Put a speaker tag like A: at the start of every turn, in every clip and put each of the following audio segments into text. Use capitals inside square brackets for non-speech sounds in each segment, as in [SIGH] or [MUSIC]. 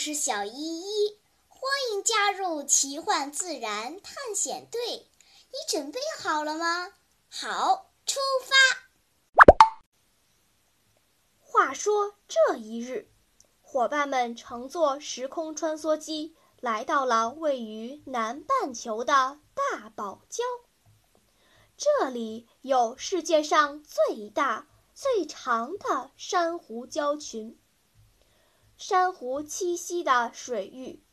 A: 我是小依依，欢迎加入奇幻自然探险队。你准备好了吗？好，出发。
B: 话说这一日，伙伴们乘坐时空穿梭机来到了位于南半球的大堡礁。这里有世界上最大、最长的珊瑚礁群。珊瑚栖息的水域，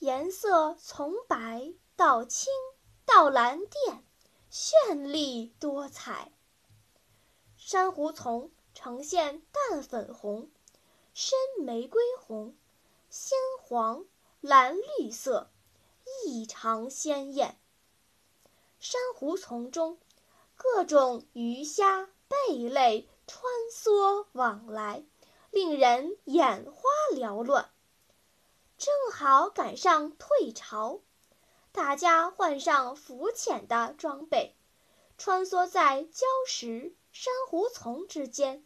B: 颜色从白到青到蓝靛，绚丽多彩。珊瑚丛呈现淡粉红、深玫瑰红、鲜黄、蓝绿色，异常鲜艳。珊瑚丛中，各种鱼虾贝类穿梭往来。令人眼花缭乱。正好赶上退潮，大家换上浮潜的装备，穿梭在礁石、珊瑚丛之间，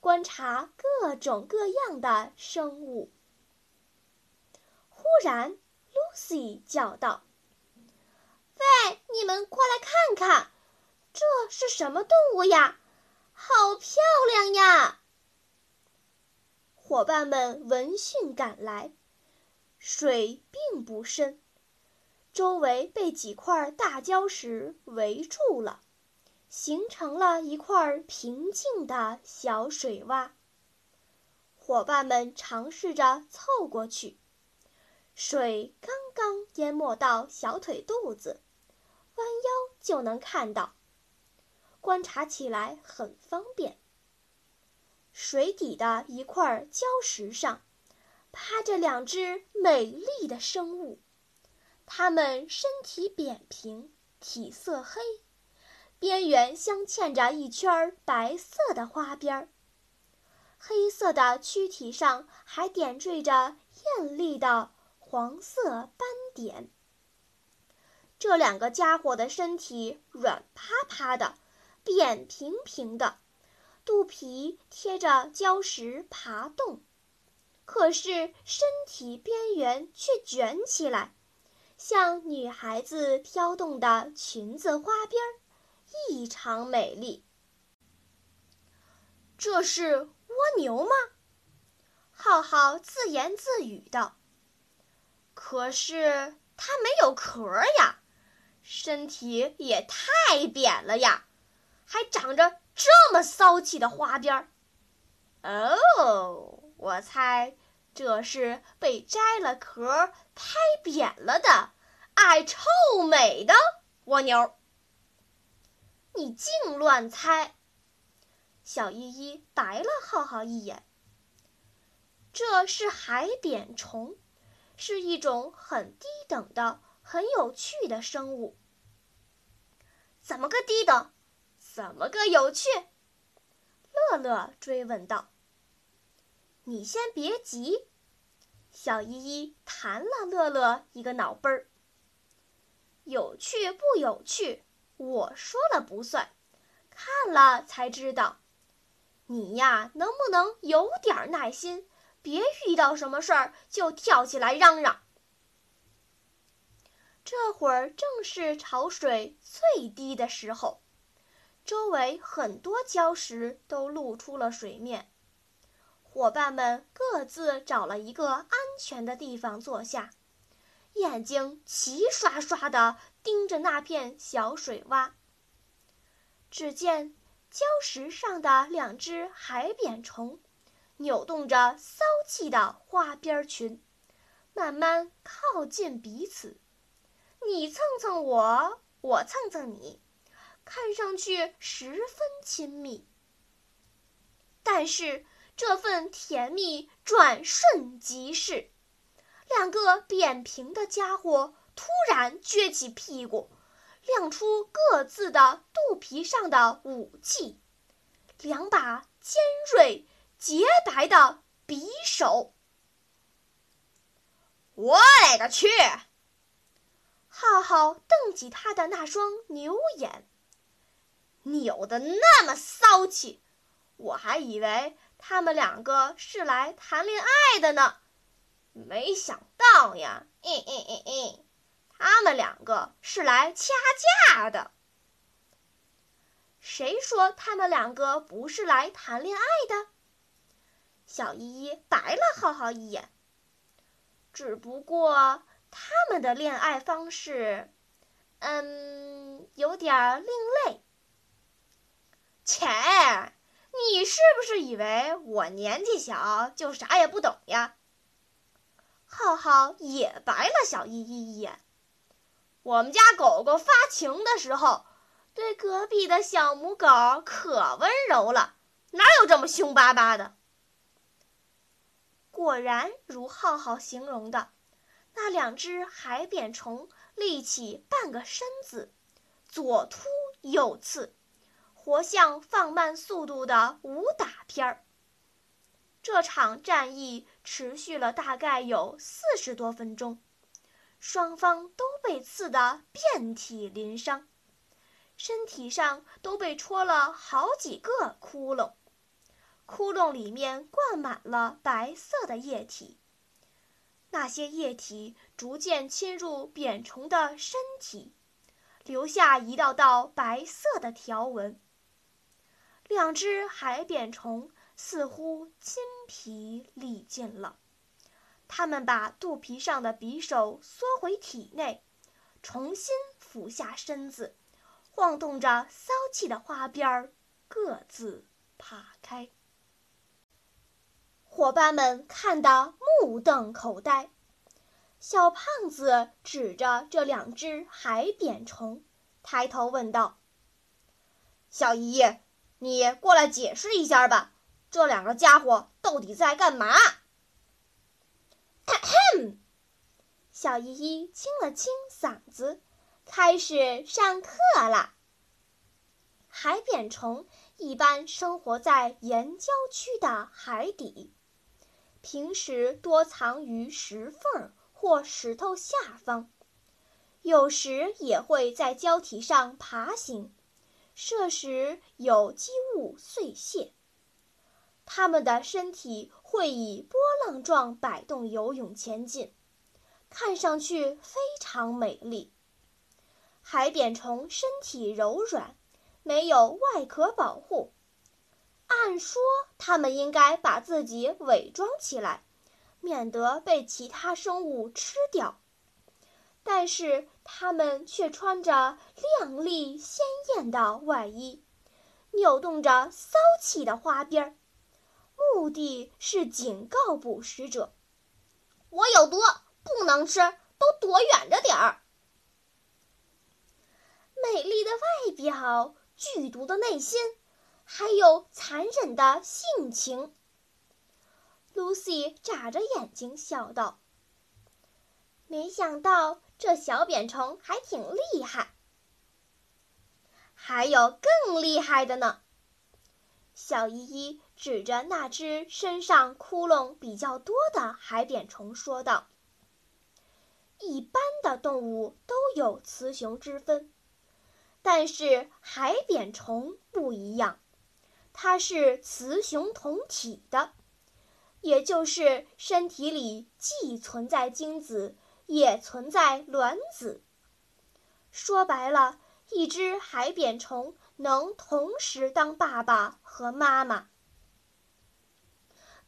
B: 观察各种各样的生物。忽然，Lucy 叫道：“
C: 喂，你们过来看看，这是什么动物呀？好漂亮呀！”
B: 伙伴们闻讯赶来，水并不深，周围被几块大礁石围住了，形成了一块平静的小水洼。伙伴们尝试着凑过去，水刚刚淹没到小腿肚子，弯腰就能看到，观察起来很方便。水底的一块礁石上，趴着两只美丽的生物。它们身体扁平，体色黑，边缘镶嵌着一圈白色的花边儿。黑色的躯体上还点缀着艳丽的黄色斑点。这两个家伙的身体软趴趴的，扁平平的。肚皮贴着礁石爬动，可是身体边缘却卷起来，像女孩子挑动的裙子花边儿，异常美丽。
C: 这是蜗牛吗？浩浩自言自语道：“可是它没有壳呀，身体也太扁了呀，还长着……”这么骚气的花边儿，哦，我猜这是被摘了壳、拍扁了的爱臭美的蜗牛。
B: 你净乱猜！小依依白了浩浩一眼。这是海扁虫，是一种很低等的、很有趣的生物。
C: 怎么个低等？怎么个有趣？
B: 乐乐追问道。“你先别急。”小依依弹了乐乐一个脑杯儿。“有趣不有趣，我说了不算，看了才知道。你呀，能不能有点耐心？别遇到什么事儿就跳起来嚷嚷。”这会儿正是潮水最低的时候。周围很多礁石都露出了水面，伙伴们各自找了一个安全的地方坐下，眼睛齐刷刷地盯着那片小水洼。只见礁石上的两只海扁虫，扭动着骚气的花边裙，慢慢靠近彼此，你蹭蹭我，我蹭蹭你。看上去十分亲密，但是这份甜蜜转瞬即逝。两个扁平的家伙突然撅起屁股，亮出各自的肚皮上的武器——两把尖锐、洁白的匕首。
C: 我勒个去！
B: 浩浩瞪起他的那双牛眼。
C: 扭的那么骚气，我还以为他们两个是来谈恋爱的呢。没想到呀，嗯嗯嗯嗯，他们两个是来掐架的。
B: 谁说他们两个不是来谈恋爱的？小依依白了浩浩一眼。只不过他们的恋爱方式，嗯，有点另类。
C: 切，你是不是以为我年纪小就啥也不懂呀？
B: 浩浩也白了小依依一眼。
C: 我们家狗狗发情的时候，对隔壁的小母狗可温柔了，哪有这么凶巴巴的？
B: 果然如浩浩形容的，那两只海扁虫立起半个身子，左突右刺，活像放慢速度的武打片儿。这场战役持续了大概有四十多分钟，双方都被刺得遍体鳞伤，身体上都被戳了好几个窟窿。窟窿里面灌满了白色的液体，那些液体逐渐侵入扁虫的身体，留下一道道白色的条纹。两只海扁虫似乎筋疲力尽了，它们把肚皮上的匕首缩回体内，重新俯下身子，晃动着骚气的花边儿，各自爬开。伙伴们看得目瞪口呆，小胖子指着这两只海扁虫，抬头问道：“
C: 小姨，你过来解释一下吧，这两个家伙到底在干嘛？”
B: 咳 [CLEARS THROAT] 咳小依依清了清嗓子，开始上课啦。海扁虫一般生活在岩礁区的海底。平时多藏于石缝或石头下方，有时也会在礁体上爬行，设时有机物碎屑。它们的身体会以波浪状摆动游泳前进，看上去非常美丽。海扁虫身体柔软，没有外壳保护。按说，它们应该把自己伪装起来，免得被其他生物吃掉。但是，它们却穿着亮丽鲜艳的外衣，扭动着骚气的花边儿，目的是警告捕食者：“
C: 我有毒，不能吃，都躲远着点儿。”
B: 美丽的外表，剧毒的内心。还有残忍的性情。Lucy 眨着眼睛笑道：“没想到这小扁虫还挺厉害。”还有更厉害的呢。小依依指着那只身上窟窿比较多的海扁虫说道：“一般的动物都有雌雄之分，但是海扁虫不一样。”它是雌雄同体的，也就是身体里既存在精子，也存在卵子。说白了，一只海扁虫能同时当爸爸和妈妈，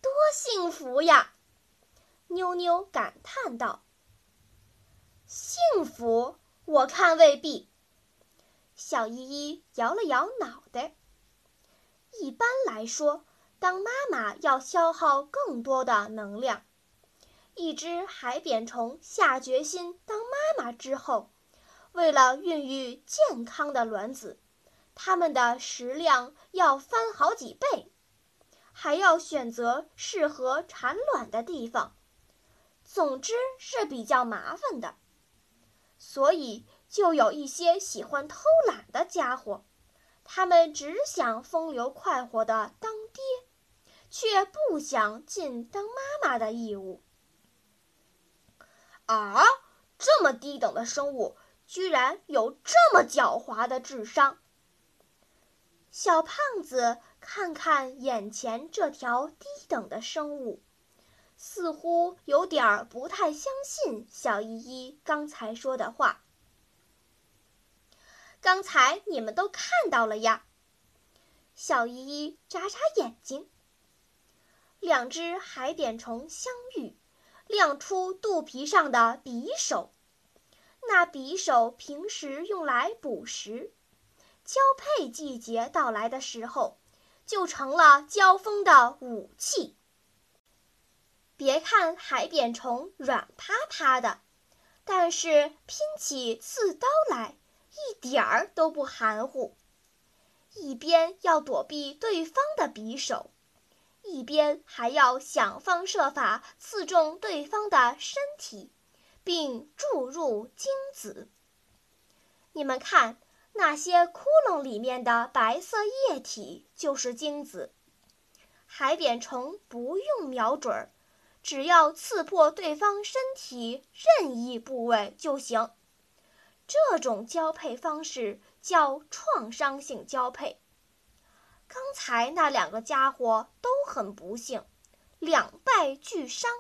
B: 多幸福呀！妞妞感叹道。幸福？我看未必。小依依摇了摇脑袋。一般来说，当妈妈要消耗更多的能量。一只海扁虫下决心当妈妈之后，为了孕育健康的卵子，它们的食量要翻好几倍，还要选择适合产卵的地方。总之是比较麻烦的，所以就有一些喜欢偷懒的家伙。他们只想风流快活的当爹，却不想尽当妈妈的义务。
C: 啊，这么低等的生物，居然有这么狡猾的智商！
B: 小胖子看看眼前这条低等的生物，似乎有点不太相信小依依刚才说的话。刚才你们都看到了呀。小依依眨眨眼睛。两只海扁虫相遇，亮出肚皮上的匕首。那匕首平时用来捕食，交配季节到来的时候，就成了交锋的武器。别看海扁虫软趴趴的，但是拼起刺刀来一点儿都不含糊。一边要躲避对方的匕首，一边还要想方设法刺中对方的身体。并注入精子。你们看，那些窟窿里面的白色液体就是精子。海扁虫不用瞄准儿，只要刺破对方身体任意部位就行。这种交配方式叫创伤性交配。刚才那两个家伙都很不幸，两败俱伤。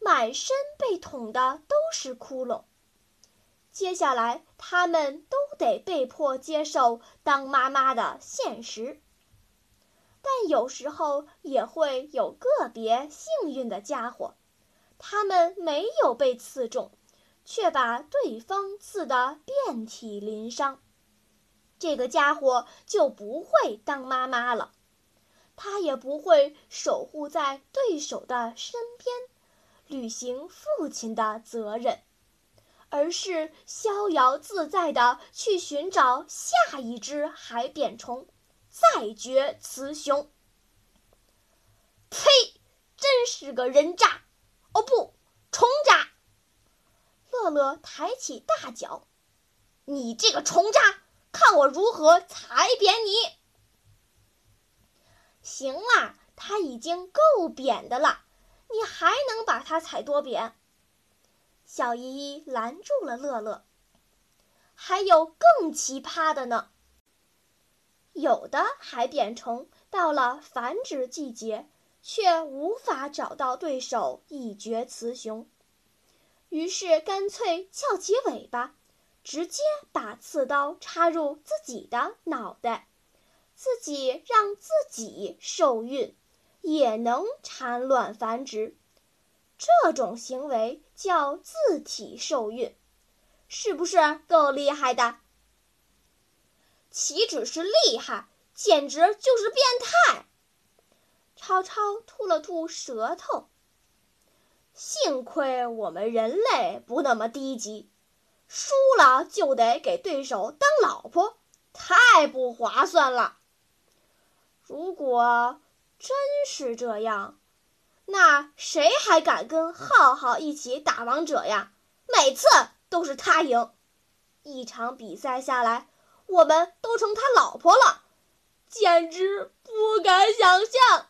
B: 满身被捅的都是窟窿。接下来，他们都得被迫接受当妈妈的现实。但有时候也会有个别幸运的家伙，他们没有被刺中，却把对方刺得遍体鳞伤。这个家伙就不会当妈妈了，他也不会守护在对手的身边。履行父亲的责任，而是逍遥自在地去寻找下一只海扁虫，再绝雌雄。呸！真是个人渣！哦不，虫渣！乐乐抬起大脚：“你这个虫渣，看我如何踩扁你！”行啦，他已经够扁的了。你还能把它踩多扁？小依依拦住了乐乐。还有更奇葩的呢。有的海扁虫到了繁殖季节，却无法找到对手一决雌雄，于是干脆翘起尾巴，直接把刺刀插入自己的脑袋，自己让自己受孕。也能产卵繁殖，这种行为叫自体受孕，是不是够厉害的？岂止是厉害，简直就是变态！超超吐了吐舌头。幸亏我们人类不那么低级，输了就得给对手当老婆，太不划算了。如果……真是这样，那谁还敢跟浩浩一起打王者呀？每次都是他赢，一场比赛下来，我们都成他老婆了，简直不敢想象！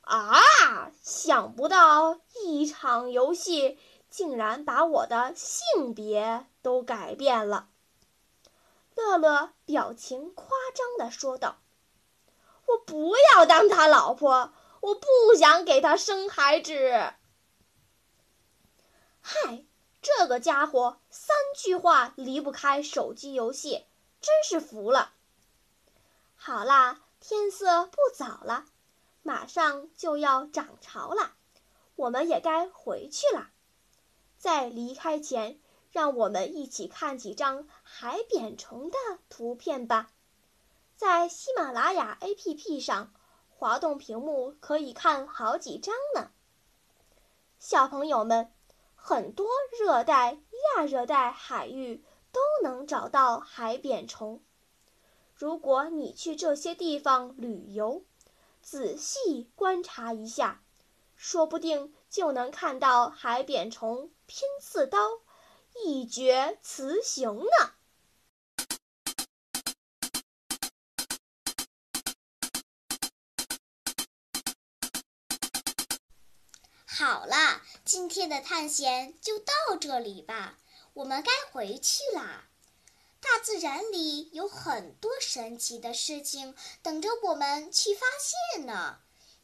B: 啊，想不到一场游戏竟然把我的性别都改变了。乐乐表情夸张地说道。我不要当他老婆，我不想给他生孩子。嗨，这个家伙三句话离不开手机游戏，真是服了。好啦，天色不早了，马上就要涨潮了，我们也该回去了。在离开前，让我们一起看几张海扁虫的图片吧。在喜马拉雅 APP 上，滑动屏幕可以看好几张呢。小朋友们，很多热带、亚热带海域都能找到海扁虫。如果你去这些地方旅游，仔细观察一下，说不定就能看到海扁虫拼刺刀，一决雌雄呢。
A: 好了，今天的探险就到这里吧，我们该回去啦。大自然里有很多神奇的事情等着我们去发现呢。